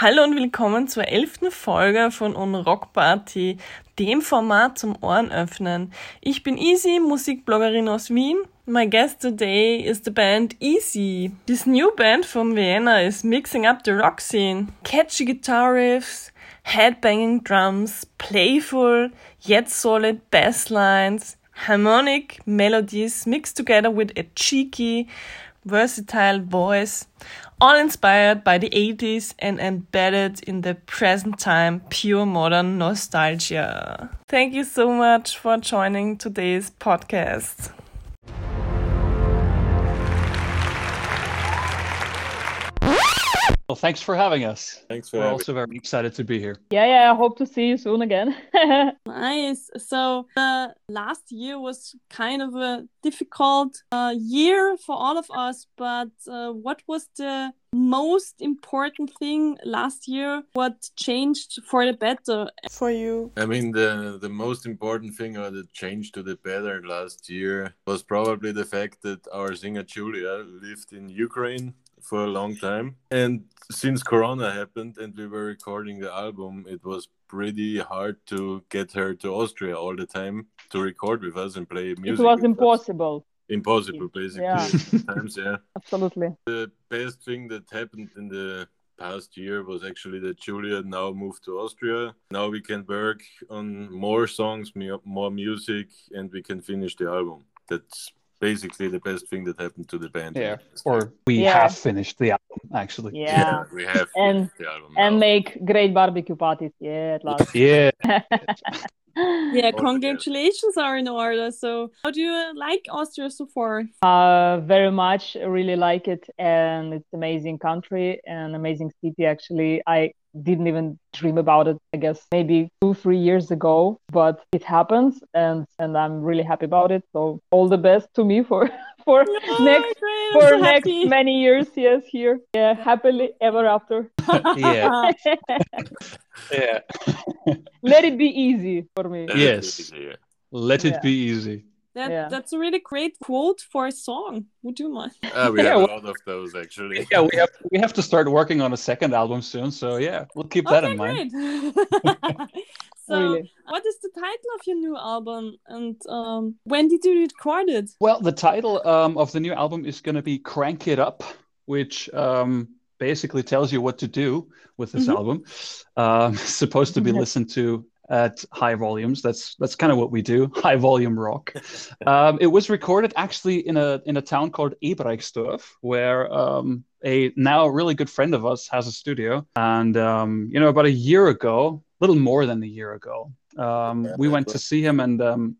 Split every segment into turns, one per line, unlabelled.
Hallo und willkommen zur elften Folge von On Rock Party, dem Format zum Ohren öffnen. Ich bin Easy, Musikbloggerin aus Wien. My guest today is the band Easy. This new band from Vienna is mixing up the rock scene. Catchy guitar riffs, headbanging drums, playful yet solid bass lines, harmonic melodies mixed together with a cheeky, versatile voice all inspired by the 80s and embedded in the present time pure modern nostalgia. Thank you so much for joining today's podcast.
Well, thanks for having us.
Thanks for
We're
having
also very excited to be here.
Yeah, yeah. I hope to see you soon again.
Nice. So the last year was kind of a difficult uh, year for all of us, but uh, what was the most important thing last year? What changed for the better for you?
I mean, the the most important thing or the change to the better last year was probably the fact that our singer Julia lived in Ukraine for a long time, and since Corona happened and we were recording the album, it was pretty hard to get her to Austria all the time to record with us and play music.
it was
with us.
impossible.
Impossible, basically.
Yeah.
Times, yeah.
Absolutely.
The best thing that happened in the past year was actually that Julia now moved to Austria. Now we can work on more songs, more music, and we can finish the album. That's basically the best thing that happened to the band.
Yeah. Or we
Yeah.
have finished the album, actually.
Yeah.
we have
And-
the album.
And make great barbecue parties. Yeah, at last.
Yeah.
Yeah, congratulations are in order. So, how do you like Austria so far?
Uh, very much. Really like it, and it's amazing country and amazing city. Actually, I didn't even dream about it. I guess maybe two, three years ago, but it happens, and and I'm really happy about it. So all the best to me for for next
great,
for
so
next
happy.
many years. Yes, here. Yeah, happily ever after.
Yeah. Yeah.
Let it be easy for me.
That
Yes.
is easier.
Let it
Yeah.
be easy.
That,
Yeah.
That's a really great quote for a song. Would you mind?
Ah, we
Yeah,
have a lot of those actually.
Yeah, we have we have to start working on a second album soon. So yeah, we'll keep that
okay,
in mind.
great. so,
Really.
what is the title of your new album, and um, when did you record it?
Well, the title um, of the new album is going to be "Crank It Up," which um, basically tells you what to do with this
Mhm.
album. Um, supposed to be listened to at high volumes. That's that's kind of what we do, high volume rock. um, it was recorded actually in a in a town called Ebreichsdorf, where um, a now really good friend of us has a studio. And um, you know, about a year ago, a little more than a year ago, um, we went to see him and um,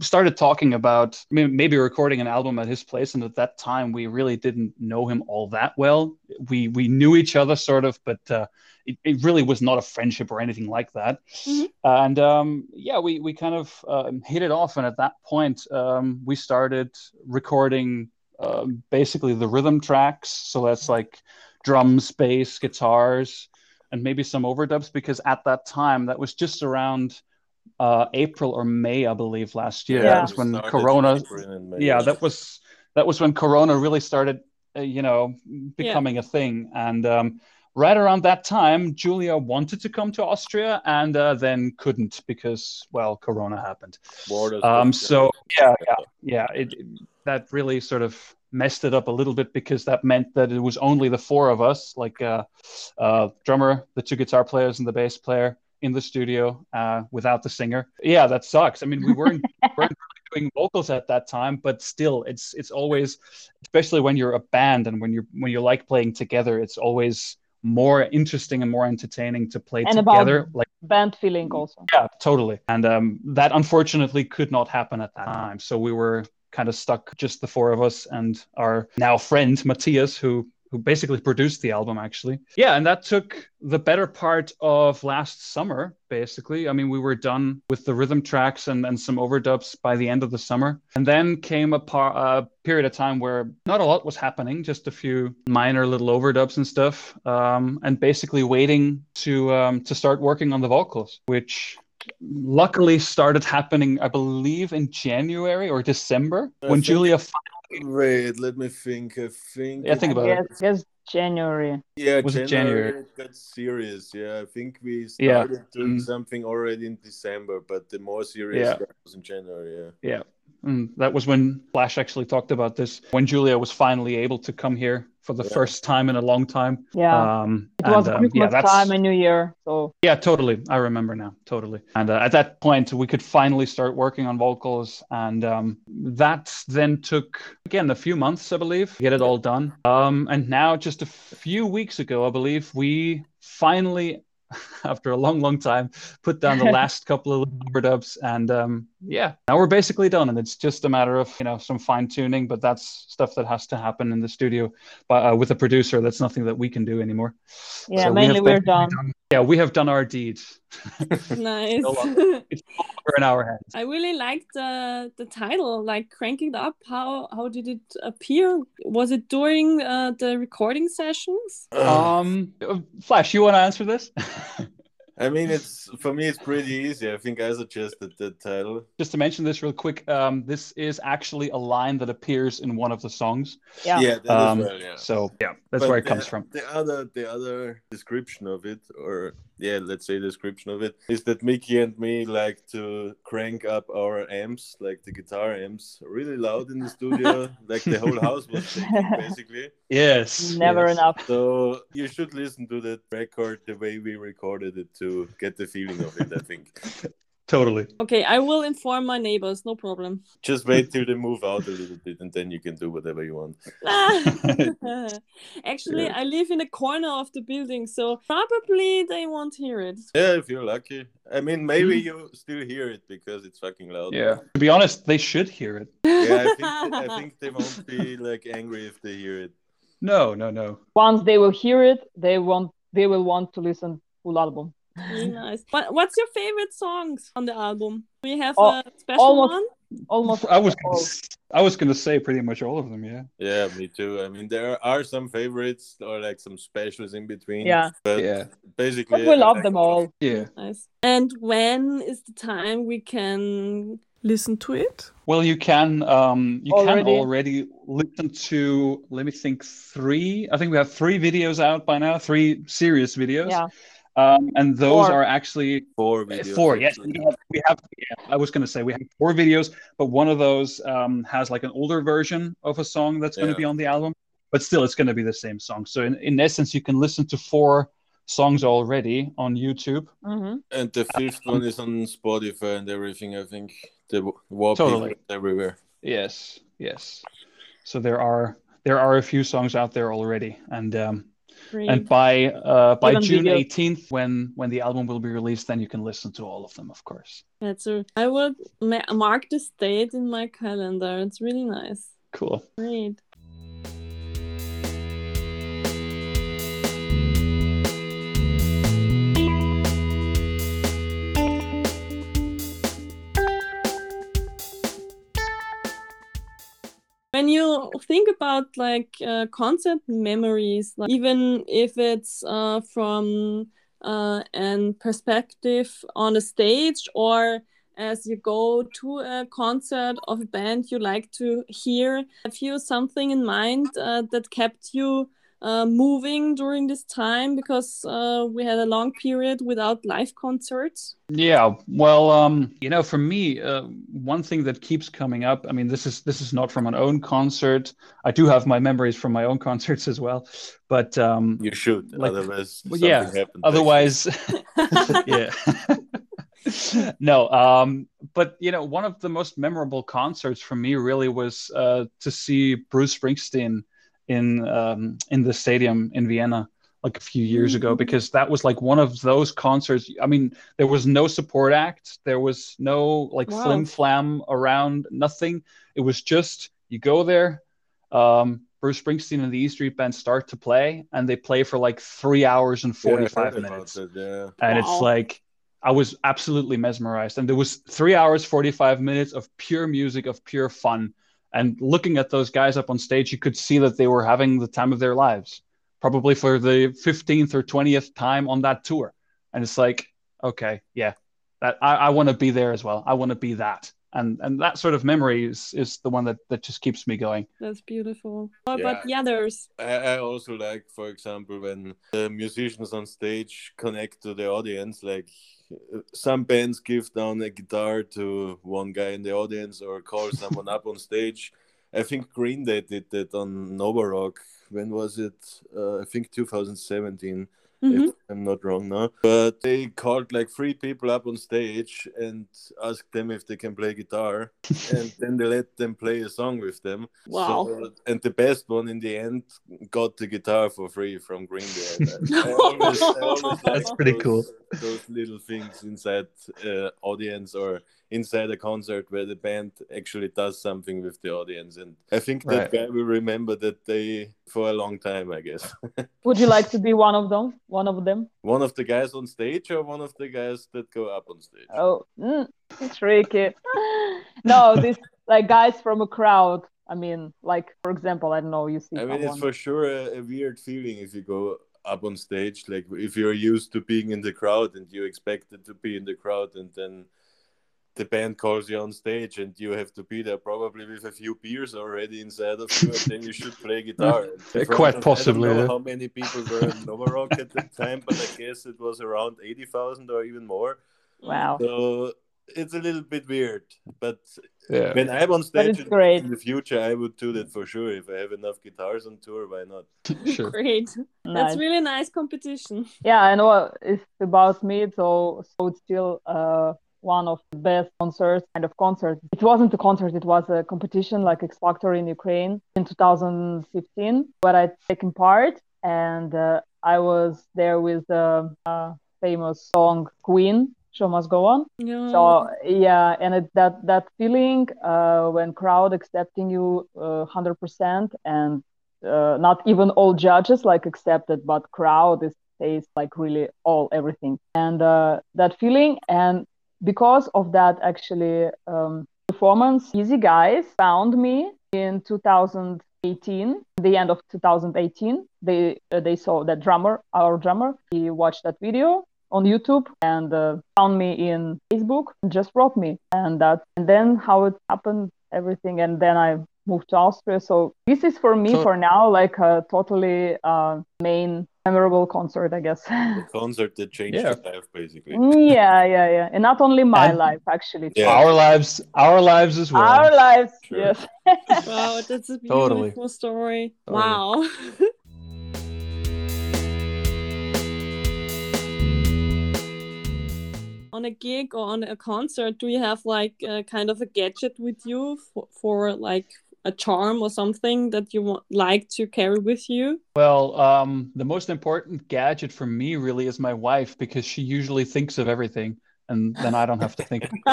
started talking about maybe recording an album at his place. And at that time, we really didn't know him all that well. We we knew each other sort of, but uh, it, it really was not a friendship or anything like that.
Mhm.
And um, yeah, we we kind of um, hit it off. And at that point, um, we started recording um, basically the rhythm tracks. So that's like drums, bass, guitars, and maybe some overdubs. Because at that time, that was just around uh, April or May, I believe, last year.
Yeah.
That was when Corona.
in April and May.
Yeah, that was that was when Corona really started, uh, you know, becoming a thing. And um, right around that time, Julia wanted to come to Austria and uh, then couldn't because, well, Corona happened.
Borders
Um, so yeah, yeah, yeah. It, it- that really sort of messed it up a little bit because that meant that it was only the four of us, like uh, uh, drummer, the two guitar players, and the bass player in the studio uh, without the singer. Yeah, that sucks. I mean, we weren't weren't doing vocals at that time, but still, it's it's always, especially when you're a band and when you're when you like playing together, it's always more interesting and more entertaining to play
And
together. Like
Band feeling also.
yeah, totally. And um, that unfortunately could not happen at that time. So we were kind of stuck, just the four of us and our now friend Matthias, who who basically produced the album actually. Yeah, and that took the better part of last summer, basically. I mean, we were done with the rhythm tracks and, and some overdubs by the end of the summer. And then came a par- uh, period of time where not a lot was happening, just a few minor little overdubs and stuff. Um, and basically waiting to um, to start working on the vocals, which luckily started happening, I believe, in January or December
I
when
think-
Julia finally
Wait, let me think. I think.
Yeah, think
it-
about it.
Yes, yes, January.
Yeah,
Was it
January,
January?
it got serious. Yeah, I think we
Yeah.
started doing
Mm.
something already in December, but the more serious
Yeah.
was in January. Yeah.
Yeah. And that was when Flash actually talked about this when Julia was finally able to come here for the
Yeah.
first time in a long time.
Yeah.
Um,
it was
and, um, yeah,
time and New Year, so
Yeah, totally. I remember now. Totally. And uh, at that point, we could finally start working on vocals. And um, that then took, again, a few months, I believe, to get it all done. Um, and now, just a few weeks ago, I believe, we finally, after a long, long time, put down the last couple of overdubs. And um, yeah, now we're basically done. And it's just a matter of, you know, some fine tuning, but that's stuff that has to happen in the studio. But uh, with a producer, that's nothing that we can do anymore.
yeah,
So
mainly
have
we're
basically
done.
Yeah, we have done our deeds.
nice.
No longer. We're in our hands.
I really liked the the title, like cranking it up. How how did it appear? Was it during uh, the recording sessions?
Um, uh, Flash, you want to answer this?
I mean, it's for me, it's pretty easy. I think I suggested the title.
Just to mention this real quick, um, this is actually a line that appears in one of the songs.
Yeah.
Yeah, that
Um,
as well. Yeah.
So yeah, that's
But
where it
the-
comes from.
The other, the other description of it, or yeah, let's say description of it, is that Mickey and me like to crank up our amps, like the guitar amps, really loud in the studio, like the whole house was shaking, basically.
Yes.
Never
yes.
enough.
So you should listen to that record the way we recorded it to get the feeling of it. I think.
Totally.
Okay, I will inform my neighbors. No problem.
Just wait till they move out a little bit, and then you can do whatever you want.
Actually,
Yeah.
I live in a corner of the building, so probably they won't hear it.
Yeah, if you're lucky. I mean, maybe
Mhm.
you still hear it because it's fucking loud.
Yeah. To be honest, they should hear it.
Yeah, I think I think they won't be like angry if they hear it.
No, no, no.
Once they will hear it, they want they will want to listen full album.
Really nice. What, what's your favorite songs on the album? We have
Oh,
a special
almost-
one?
Almost
I was gonna,
all.
s- I was gonna say pretty much all of them. Yeah.
Yeah, me too. I mean, there are some favorites or like some specials in between.
Yeah.
But
Yeah.
basically,
But we love
like
them all.
Yeah.
Nice. And when is the time we can listen to it?
Well, you can um, you can
Already?
already listen to. Let me think. Three. I think we have three videos out by now. Three serious videos.
Yeah.
Um, and those
Four.
are actually
Four videos.
Four, yes.
actually.
We have, we have yeah, I was going to say we have four videos, but one of those um, has like an older version of a song that's going to
Yeah.
be on the album, but still it's going to be the same song. So in, in essence, you can listen to four songs already on YouTube.
hmm
And the fifth one is on Spotify and everything. I think the war
Totally.
everywhere.
Yes, yes. So there are there are a few songs out there already, and um,
Great.
and by uh, by June eighteenth, when when the album will be released, then you can listen to all of them, of course.
That's a, I will ma- mark this date in my calendar. It's really nice.
Cool.
Great. When you think about like uh, concert memories, like, even if it's uh, from uh, an perspective on a stage or as you go to a concert of a band you like to hear, have you something in mind uh, that kept you uh, moving during this time because uh, we had a long period without live concerts?
Yeah, well, um, you know, for me, uh, one thing that keeps coming up. I mean, this is this is not from an own concert. I do have my memories from my own concerts as well, but um,
You should,
Like-
otherwise
well,
something
yeah,
happens.
otherwise, yeah. no, um, but you know, one of the most memorable concerts for me really was uh, to see Bruce Springsteen in um, in the stadium in Vienna like a few years ago
Mhm.
because that was like one of those concerts. I mean, there was no support act, there was no like
Wow.
flim flam around, nothing. It was just you go there. Um, Bruce Springsteen and the E Street Band start to play, and they play for like three hours and
Yeah, I heard
45
about
minutes
that, yeah.
and
Wow.
it's like I was absolutely mesmerized. And there was three hours, 45 minutes of pure music, of pure fun. And looking at those guys up on stage, you could see that they were having the time of their lives, probably for the 15th or 20th time on that tour. And it's like, okay, yeah, that I, I want to be there as well. I want to be that. And and that sort of memory is is the one that that just keeps me going.
That's beautiful. How about the others?
I, I also like, for example, when the musicians on stage connect to the audience. Like uh, some bands give down a guitar to one guy in the audience or call someone up on stage. I think Green Day did that on Nova Rock. When was it? Uh, I think 2017
Mhm.
if I'm not wrong now. But they called like three people up on stage and asked them if they can play guitar, and then they let them play a song with them.
Wow.
So, and the best one in the end got the guitar for free from Green Day. I always, I always
That's pretty
those,
cool.
Those little things inside uh, audience or inside a concert where the band actually does something with the audience, and I think that
Right.
guy will remember that day for a long time. I guess.
Would you like to be one of them? One of them?
One of the guys on stage or one of the guys that go up on stage?
Oh, mm, tricky. no, this like guys from a crowd. I mean, like for example, I don't know. You see
I mean, it's for sure a, a weird feeling if you go up on stage. Like if you're used to being in the crowd and you expected to be in the crowd, and then the band calls you on stage and you have to be there probably with a few beers already inside of you, and then you should play guitar. And
Yeah,
in front
quite
of-
possibly,
I don't know
yeah.
how many people were in Nova Rock at the time, but I guess it was around eighty thousand or even more.
wow.
So it's a little bit weird, but
Yeah.
when I'm on stage in-
great.
in the future, I would do that for sure. If I have enough guitars on tour, why not?
Sure.
Great. That's really nice competition.
Yeah, I know it's about me, so so it's still uh one of the best concerts, kind of concert. It wasn't a concert; it was a competition like X Factor in Ukraine in 2015, where I'd taken part, and uh, I was there with the uh, famous song Queen. Show must go on.
Yeah.
So yeah, and it, that that feeling uh, when crowd accepting you uh, hundred percent, and uh, not even all judges like accepted, but crowd is says like really all everything, and uh, that feeling, and because of that actually um, performance, Eazy Guys found me in 2018, the end of 2018. They uh, they saw that drummer, our drummer, he watched that video on YouTube and uh, found me in Facebook just brought me. And that, and then how it happened, everything. And then I moved to Austria. So this is for me
So-
for now like a totally uh, main memorable concert, I guess.
The concert that changed
Yeah.
your life, basically.
yeah, yeah, yeah. And not only my
And-
life, actually.
Yeah.
Our lives, our lives as well.
Our lives,
Sure.
yes.
Wow, that's a beautiful
Totally.
story.
Totally.
Wow. on a gig or on a concert, do you have like a kind of a gadget with you for, for like a charm or something that you want like to carry with you?
Well, um, the most important gadget for me really is my wife because she usually thinks of everything, and then I don't have to think.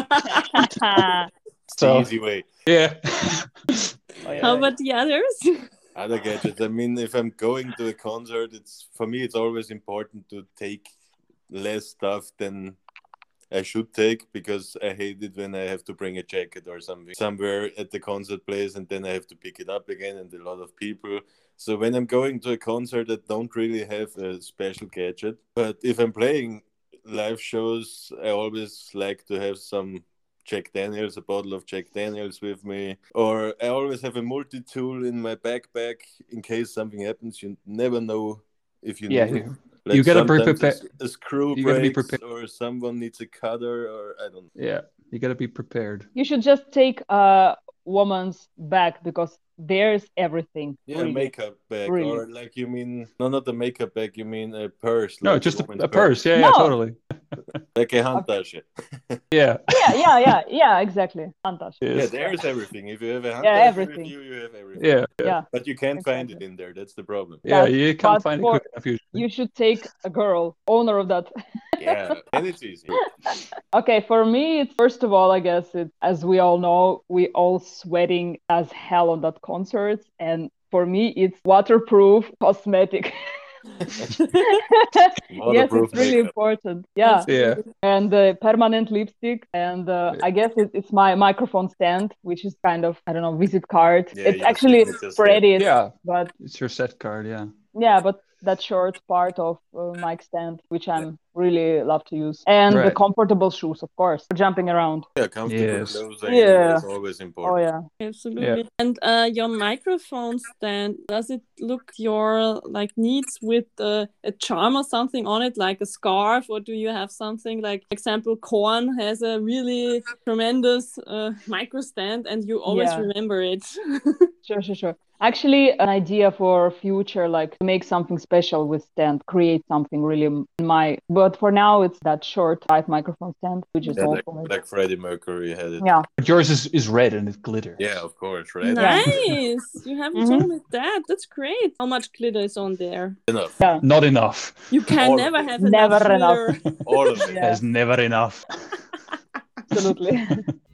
It's the
So-
easy way.
yeah.
How about the others?
Other gadgets. I mean, if I'm going to a concert, it's for me. It's always important to take less stuff than I should take because I hate it when I have to bring a jacket or something somewhere at the concert place and then I have to pick it up again and a lot of people. So when I'm going to a concert, I don't really have a special gadget. But if I'm playing live shows, I always like to have some Jack Daniels, a bottle of Jack Daniels with me, or I always have a multi tool in my backpack in case something happens. You never know if you
Yeah,
need it.
You-
Like
you gotta be prepared.
A, a screw
You gotta be prepared.
or someone needs a cutter, or I don't. know.
yeah. You got to be prepared.
you should just take a woman's bag because there's everything.
Yeah,
really.
makeup bag,
Really.
or like you mean no, not the makeup bag. You mean a purse?
No, just a, a purse. Yeah, yeah,
No.
totally.
like a handtasche.
Yeah.
Yeah, yeah, yeah, yeah, exactly. Fantastic.
Yeah, there's everything. If you have a handtasche
Yeah, everything.
with you, you have everything.
Yeah. Yeah.
Yeah.
But you can't find it in there. That's the problem.
Yeah,
But-
you can't
but
find it quick.
You should take a girl, owner of that.
Yeah, and it's easy.
Okay, for me, it's first of all, I guess it's as we all know, we all sweating as hell on that concert, and for me, it's waterproof cosmetic. Yes, it's really
makeup.
important. Yeah,
Yeah.
and uh, permanent lipstick, and uh, I guess it, it's my microphone stand, which is kind of I don't know visit card.
Yeah,
it's
your
actually
signature stand.
pretty,
Yeah.
but
It's your set card. Yeah.
yeah, but that short part of uh, mic stand, which I'm really love to use. And the comfortable shoes, of course, for jumping around.
Yeah, comfortable
Yes.
clothing
Yeah.
is always important.
Oh yeah.
Absolutely. Yeah. And uh, your microphone stand, does it look your like needs with uh, a charm or something on it, like a scarf, or do you have something like, example, Korn has a really tremendous uh, micro stand, and you always
Yeah.
remember it.
Sure, sure, sure. Actually, an idea for future, like to make something special with stand, create something really m- my. But for now, it's that short five microphone stand, which is
Yeah,
all
like, like Freddie Mercury had it.
Yeah,
But yours is, is red and it glitters.
Yeah, of course, right?
nice. You haven't
Mhm.
told me that. That's great. How much glitter is on there?
Enough.
yeah.
Not enough.
You can
All
never have
Never
enough.
enough.
glitter.
All of it.
Yeah.
There's never enough.
Absolutely.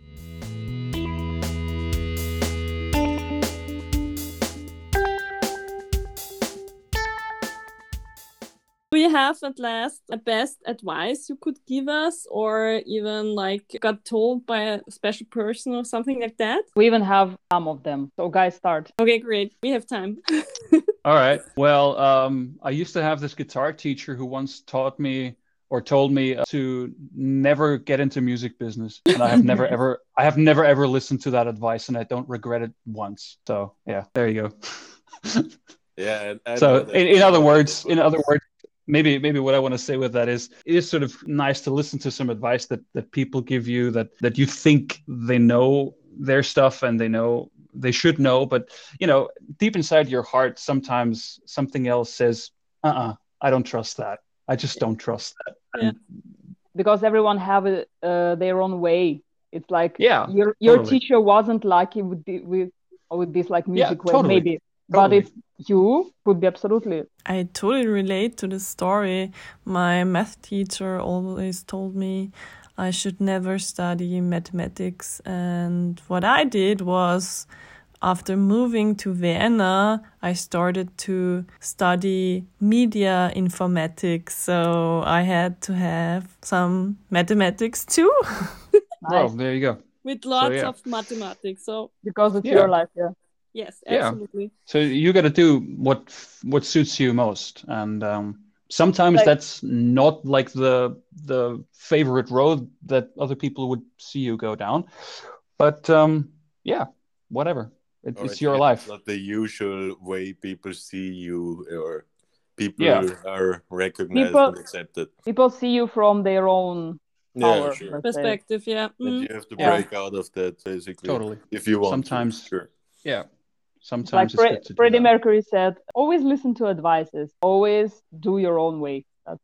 Do you have at last a best advice you could give us, or even like got told by a special person or something like that?
we even have some of them. So, guys, start.
Okay, great. We have time.
All right. Well, um, I used to have this guitar teacher who once taught me or told me to never get into music business, and I have never ever, I have never ever listened to that advice, and I don't regret it once. So yeah, there you go.
Yeah. and I
so in, in other words, in other words, maybe maybe what I want to say with that is it is sort of nice to listen to some advice that that people give you that that you think they know their stuff and they know they should know, but you know deep inside your heart sometimes something else says, uh-uh, I don't trust that. I just don't trust that.
Yeah.
Because everyone have a, uh, their own way. It's like
Yeah,
your your
totally.
teacher wasn't lucky with the, with with this like
Yeah,
music way,
totally.
maybe. But
Totally.
If you would be absolutely
I totally relate to the story. My math teacher always told me I should never study mathematics. And what I did was, after moving to Vienna, I started to study media informatics. So I had to have some mathematics too,
Well, there you go.
with lots
yeah.
of mathematics. So,
because it's
Yeah.
your life. Yeah.
Yes,
Yeah.
absolutely.
So you got to do what what suits you most, and um, sometimes
Like-
that's not like the the favorite road that other people would see you go down. But um, yeah, whatever. It,
or
it's your life.
Not the usual way people see you or people
Yeah.
are recognized
People-
and accepted.
People see you from their own
Yeah,
power.
sure.
let's say.
Perspective, yeah.
And
Mm.
you have to
Yeah.
break out of that basically.
Totally.
If you want
Sometimes-
to. Sure.
Yeah.
Like
Sometimes it's
Fre-
good to do
Freddie. Mercury said, always listen to advices. Always do your own way. That's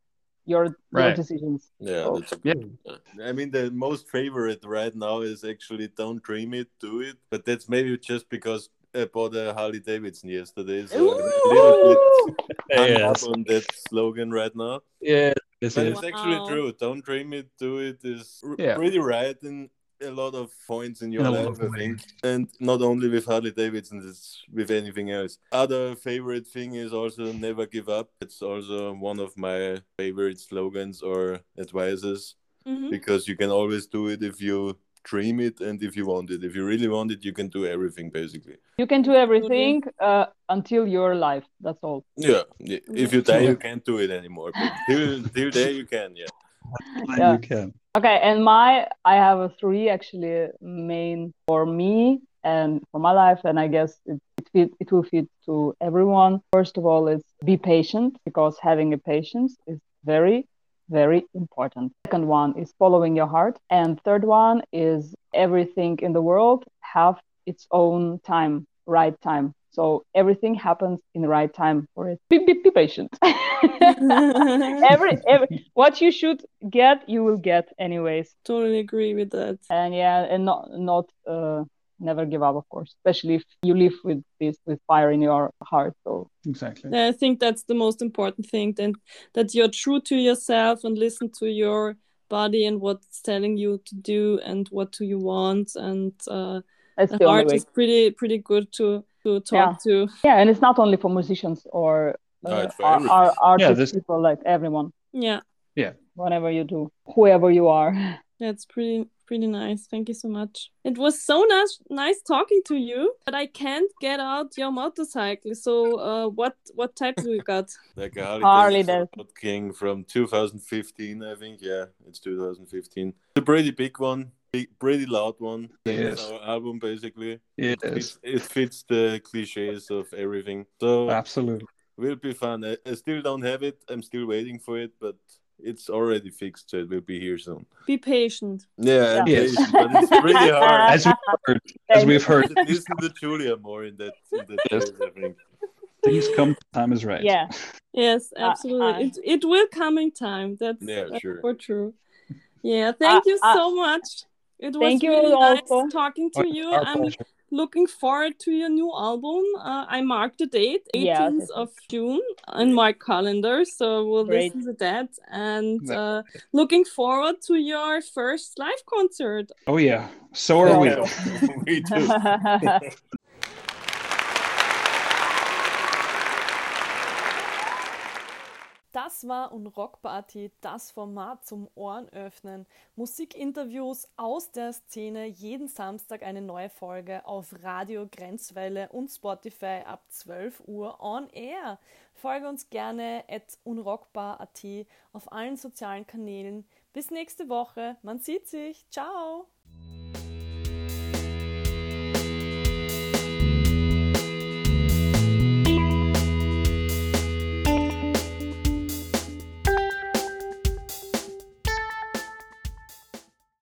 your, your
Right.
decisions.
Yeah,
So-
that's
Yeah.
Yeah. I mean, the most favorite right now is actually "Don't Dream It, Do It," but that's maybe just because I bought a Harley Davidson yesterday, so I'm a little bit
Yes.
on that slogan right now.
Yeah. This
But
is.
it's actually
Wow.
true. "Don't Dream It, Do It" is r-
Yeah.
pretty right in a lot of points in your
In
life, I think, and not only with Harley Davidson, it's with anything else. Other favorite thing is also "Never Give Up." It's also one of my favorite slogans or advices
Mhm.
because you can always do it if you dream it and if you want it. If you really want it, you can do everything basically.
You can do everything uh, until you're alive. That's all.
Yeah. If you die, you can't do it anymore. But till till there, you can. Yeah.
Yeah.
You can.
Okay, and my I have a three actually main for me and for my life, and I guess it it, fit, it will fit to everyone. First of all, is be patient because having a patience is very very important. Second one is following your heart, and third one is everything in the world have its own time, right time. So everything happens in the right time for it. Be, be, be patient. every, every what you should get you will get anyways
Totally agree with that.
and yeah and not not uh never give up of course especially if you live with this with fire in your heart so
Exactly.
Yeah, I think that's the most important thing. Then that you're true to yourself and listen to your body and what's telling you to do and what do you want. And uh,
that's
the
the
heart
way
is pretty pretty good to to talk to.
yeah and it's not only for musicians or
No,
uh,
it's for
ar-
everything.
Yeah, this-
people like everyone
Yeah, Yeah.
whatever you do whoever you are
that's pretty pretty nice. Thank you so much. It was so nice, nice talking to you, but I can't get out your motorcycle. So, uh, what what type do you got?
Like a Harley,
Harley
Davidson King from 2015, I think. Yeah, it's 2015. It's a pretty big one, big, pretty loud one.
Yes.
It's our album basically.
Yes,
It, it fits the cliches of everything. So
absolutely.
will be fun. I, I still don't have it. I'm still waiting for it, but it's already fixed, so it will be here soon.
Be patient.
Yeah, I'm
Yes.
patient, but it's pretty hard.
As we've heard, as we've heard,
listen to Julia more in that, in that
Yes.
case, I think.
things come. Time is right.
Yeah.
Yes,
Uh,
absolutely.
uh,
it it will come in time. That's,
Yeah,
that's
sure.
for true. Yeah, thank
Uh,
you
uh,
so much. It was
thank you
really
also.
nice talking to you.
Our
I'm
pleasure.
looking forward to your new album. Uh, I marked the date, 18th
Yeah,
of June, on my calendar, so we'll
Great.
listen to that. And uh, looking forward to your first live concert.
Oh yeah, so are we.
we
War Unrockparty, das Format zum Ohrenöffnen. Musikinterviews aus der Szene, jeden Samstag eine neue Folge auf Radio Grenzwelle und Spotify ab 12 Uhr on air. Folge uns gerne at unrockbar.at auf allen sozialen Kanälen. Bis nächste Woche, man sieht sich, ciao!